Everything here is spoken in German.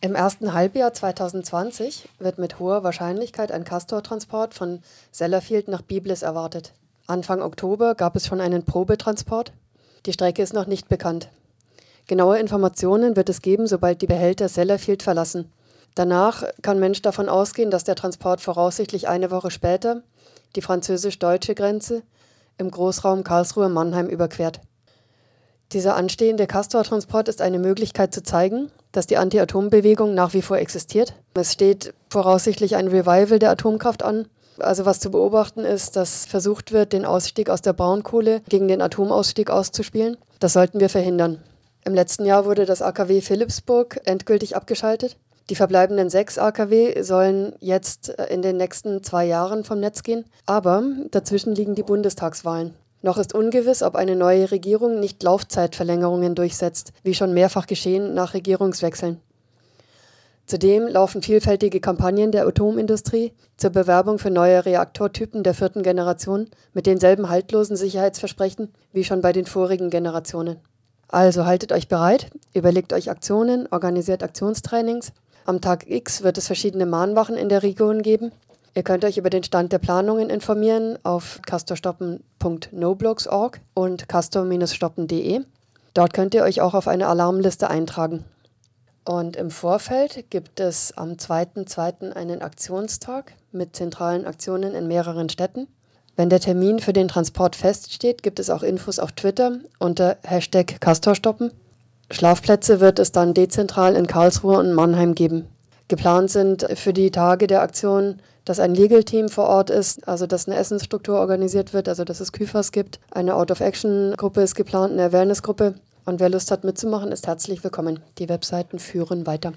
Im ersten Halbjahr 2020 wird mit hoher Wahrscheinlichkeit ein Castor-Transport von Sellafield nach Biblis erwartet. Anfang Oktober gab es schon einen Probetransport. Die Strecke ist noch nicht bekannt. Genaue Informationen wird es geben, sobald die Behälter Sellafield verlassen. Danach kann Mensch davon ausgehen, dass der Transport voraussichtlich eine Woche später die französisch-deutsche Grenze im Großraum Karlsruhe-Mannheim überquert. Dieser anstehende Castor-Transport ist eine Möglichkeit zu zeigen, dass die Anti-Atom-Bewegung nach wie vor existiert. Es steht voraussichtlich ein Revival der Atomkraft an. Also was zu beobachten ist, dass versucht wird, den Ausstieg aus der Braunkohle gegen den Atomausstieg auszuspielen. Das sollten wir verhindern. Im letzten Jahr wurde das AKW Philipsburg endgültig abgeschaltet. Die verbleibenden sechs AKW sollen jetzt in den nächsten zwei Jahren vom Netz gehen. Aber dazwischen liegen die Bundestagswahlen. Noch ist ungewiss, ob eine neue Regierung nicht Laufzeitverlängerungen durchsetzt, wie schon mehrfach geschehen nach Regierungswechseln. Zudem laufen vielfältige Kampagnen der Atomindustrie zur Bewerbung für neue Reaktortypen der vierten Generation mit denselben haltlosen Sicherheitsversprechen wie schon bei den vorigen Generationen. Also haltet euch bereit, überlegt euch Aktionen, organisiert Aktionstrainings. Am Tag X wird es verschiedene Mahnwachen in der Region geben Ihr könnt euch über den Stand der Planungen informieren auf castorstoppen.noblogs.org und castor-stoppen.de. Dort könnt ihr euch auch auf eine Alarmliste eintragen. Und im Vorfeld gibt es am 2.2. einen Aktionstag mit zentralen Aktionen in mehreren Städten. Wenn der Termin für den Transport feststeht, gibt es auch Infos auf Twitter unter Hashtag Castorstoppen. Schlafplätze wird es dann dezentral in Karlsruhe und Mannheim geben. Geplant sind für die Tage der Aktion dass ein Legal Team vor Ort ist, also dass eine Essensstruktur organisiert wird, also dass es Küfers gibt. Eine Out-of-Action-Gruppe ist geplant, eine Awareness-Gruppe. Und wer Lust hat mitzumachen, ist herzlich willkommen. Die Webseiten führen weiter.